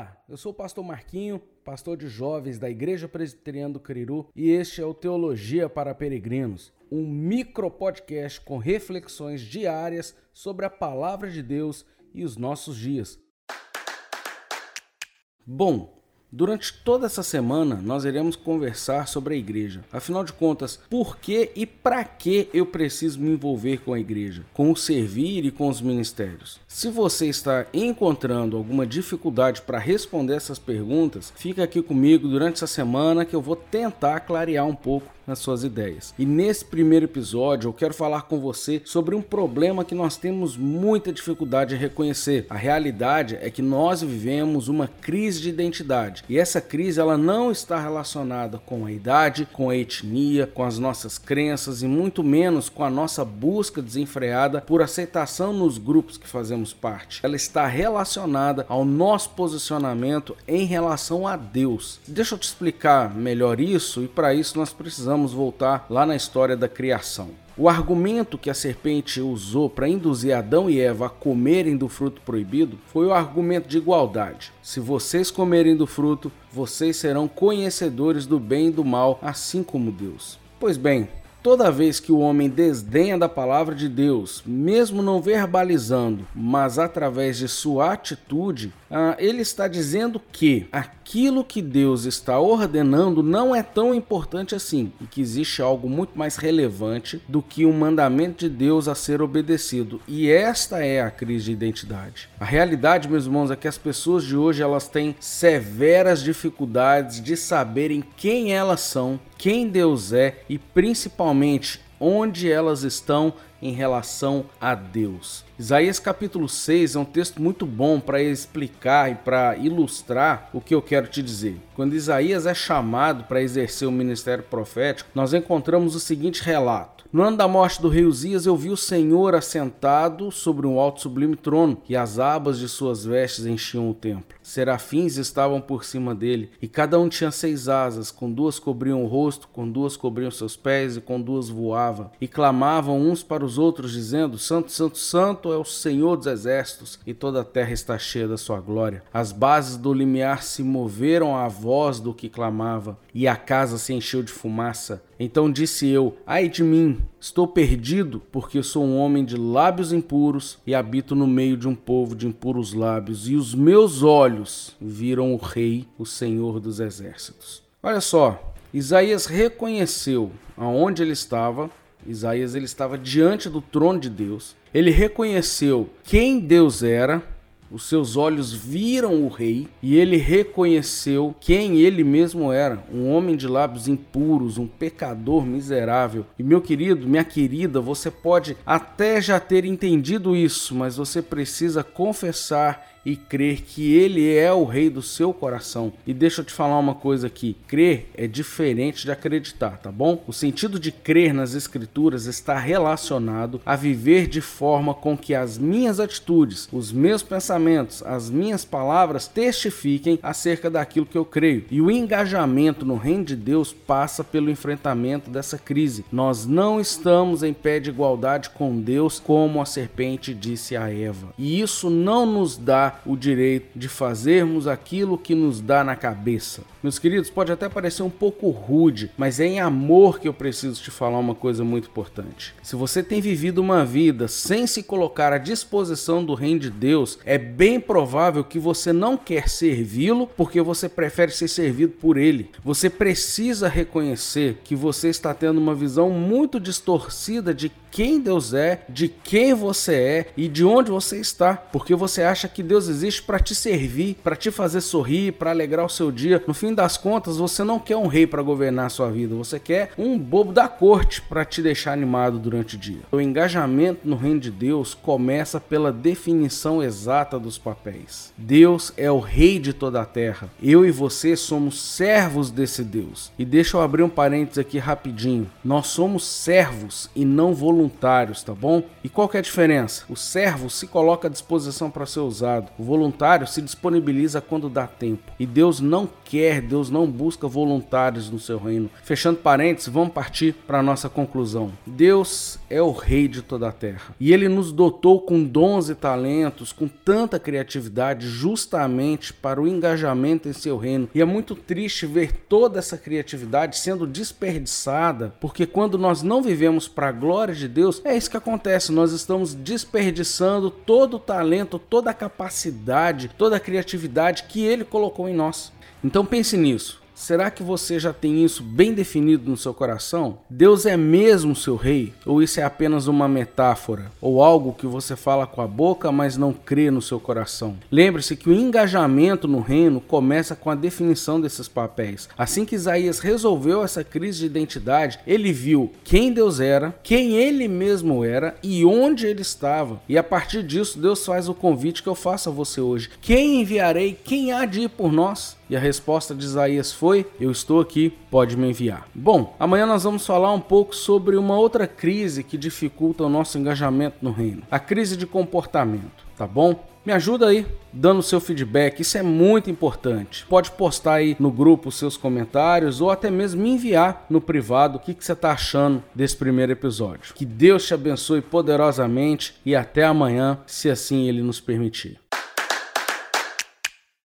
Olá, eu sou o pastor Marquinho, pastor de jovens da Igreja Presbiteriana do Cariru, e este é o Teologia para Peregrinos, um micro podcast com reflexões diárias sobre a palavra de Deus e os nossos dias. Bom, Durante toda essa semana, nós iremos conversar sobre a igreja. Afinal de contas, por que e para que eu preciso me envolver com a igreja, com o servir e com os ministérios? Se você está encontrando alguma dificuldade para responder essas perguntas, fica aqui comigo durante essa semana que eu vou tentar clarear um pouco nas suas ideias. E nesse primeiro episódio eu quero falar com você sobre um problema que nós temos muita dificuldade em reconhecer. A realidade é que nós vivemos uma crise de identidade e essa crise ela não está relacionada com a idade, com a etnia, com as nossas crenças e muito menos com a nossa busca desenfreada por aceitação nos grupos que fazemos parte. Ela está relacionada ao nosso posicionamento em relação a Deus. Deixa eu te explicar melhor isso e para isso nós precisamos precisamos voltar lá na história da criação. O argumento que a serpente usou para induzir Adão e Eva a comerem do fruto proibido foi o argumento de igualdade. Se vocês comerem do fruto, vocês serão conhecedores do bem e do mal, assim como Deus. Pois bem, Toda vez que o homem desdenha da palavra de Deus, mesmo não verbalizando, mas através de sua atitude, ah, ele está dizendo que aquilo que Deus está ordenando não é tão importante assim e que existe algo muito mais relevante do que o mandamento de Deus a ser obedecido. E esta é a crise de identidade. A realidade, meus irmãos, é que as pessoas de hoje elas têm severas dificuldades de saberem quem elas são, quem Deus é e principalmente onde elas estão em relação a Deus. Isaías capítulo 6 é um texto muito bom para explicar e para ilustrar o que eu quero te dizer. Quando Isaías é chamado para exercer o ministério profético, nós encontramos o seguinte relato. No ano da morte do rei Uzias, eu vi o Senhor assentado sobre um alto sublime trono, e as abas de suas vestes enchiam o templo. Serafins estavam por cima dele, e cada um tinha seis asas, com duas cobriam o rosto, com duas cobriam seus pés, e com duas voava. E clamavam uns para os outros, dizendo: Santo, Santo, Santo é o Senhor dos exércitos, e toda a terra está cheia da sua glória. As bases do limiar se moveram à voz do que clamava, e a casa se encheu de fumaça. Então disse eu: Ai de mim, estou perdido, porque sou um homem de lábios impuros e habito no meio de um povo de impuros lábios, e os meus olhos viram o Rei, o Senhor dos exércitos. Olha só, Isaías reconheceu aonde ele estava. Isaías ele estava diante do trono de Deus. Ele reconheceu quem Deus era os seus olhos viram o rei e ele reconheceu quem ele mesmo era, um homem de lábios impuros, um pecador miserável. E meu querido, minha querida, você pode até já ter entendido isso, mas você precisa confessar e crer que Ele é o Rei do seu coração. E deixa eu te falar uma coisa aqui: crer é diferente de acreditar, tá bom? O sentido de crer nas Escrituras está relacionado a viver de forma com que as minhas atitudes, os meus pensamentos, as minhas palavras testifiquem acerca daquilo que eu creio. E o engajamento no Reino de Deus passa pelo enfrentamento dessa crise. Nós não estamos em pé de igualdade com Deus, como a serpente disse a Eva. E isso não nos dá o direito de fazermos aquilo que nos dá na cabeça. Meus queridos, pode até parecer um pouco rude, mas é em amor que eu preciso te falar uma coisa muito importante. Se você tem vivido uma vida sem se colocar à disposição do reino de Deus, é bem provável que você não quer servi-lo porque você prefere ser servido por ele. Você precisa reconhecer que você está tendo uma visão muito distorcida de quem Deus é, de quem você é e de onde você está, porque você acha que Deus existe para te servir, para te fazer sorrir, para alegrar o seu dia. No fim das contas, você não quer um rei para governar a sua vida, você quer um bobo da corte para te deixar animado durante o dia. O engajamento no reino de Deus começa pela definição exata dos papéis. Deus é o rei de toda a terra. Eu e você somos servos desse Deus. E deixa eu abrir um parênteses aqui rapidinho. Nós somos servos e não voluntários voluntários, tá bom? E qual que é a diferença? O servo se coloca à disposição para ser usado, o voluntário se disponibiliza quando dá tempo. E Deus não quer, Deus não busca voluntários no seu reino. Fechando parênteses, vamos partir para a nossa conclusão. Deus é o rei de toda a terra e ele nos dotou com dons e talentos, com tanta criatividade, justamente para o engajamento em seu reino. E é muito triste ver toda essa criatividade sendo desperdiçada, porque quando nós não vivemos para a glória de Deus, é isso que acontece, nós estamos desperdiçando todo o talento, toda a capacidade, toda a criatividade que ele colocou em nós. Então pense nisso. Será que você já tem isso bem definido no seu coração? Deus é mesmo seu rei? Ou isso é apenas uma metáfora? Ou algo que você fala com a boca, mas não crê no seu coração? Lembre-se que o engajamento no reino começa com a definição desses papéis. Assim que Isaías resolveu essa crise de identidade, ele viu quem Deus era, quem ele mesmo era e onde ele estava. E a partir disso, Deus faz o convite que eu faço a você hoje: Quem enviarei? Quem há de ir por nós? E a resposta de Isaías foi: Eu estou aqui, pode me enviar. Bom, amanhã nós vamos falar um pouco sobre uma outra crise que dificulta o nosso engajamento no reino: a crise de comportamento, tá bom? Me ajuda aí dando seu feedback, isso é muito importante. Pode postar aí no grupo seus comentários ou até mesmo me enviar no privado o que, que você está achando desse primeiro episódio. Que Deus te abençoe poderosamente e até amanhã, se assim ele nos permitir.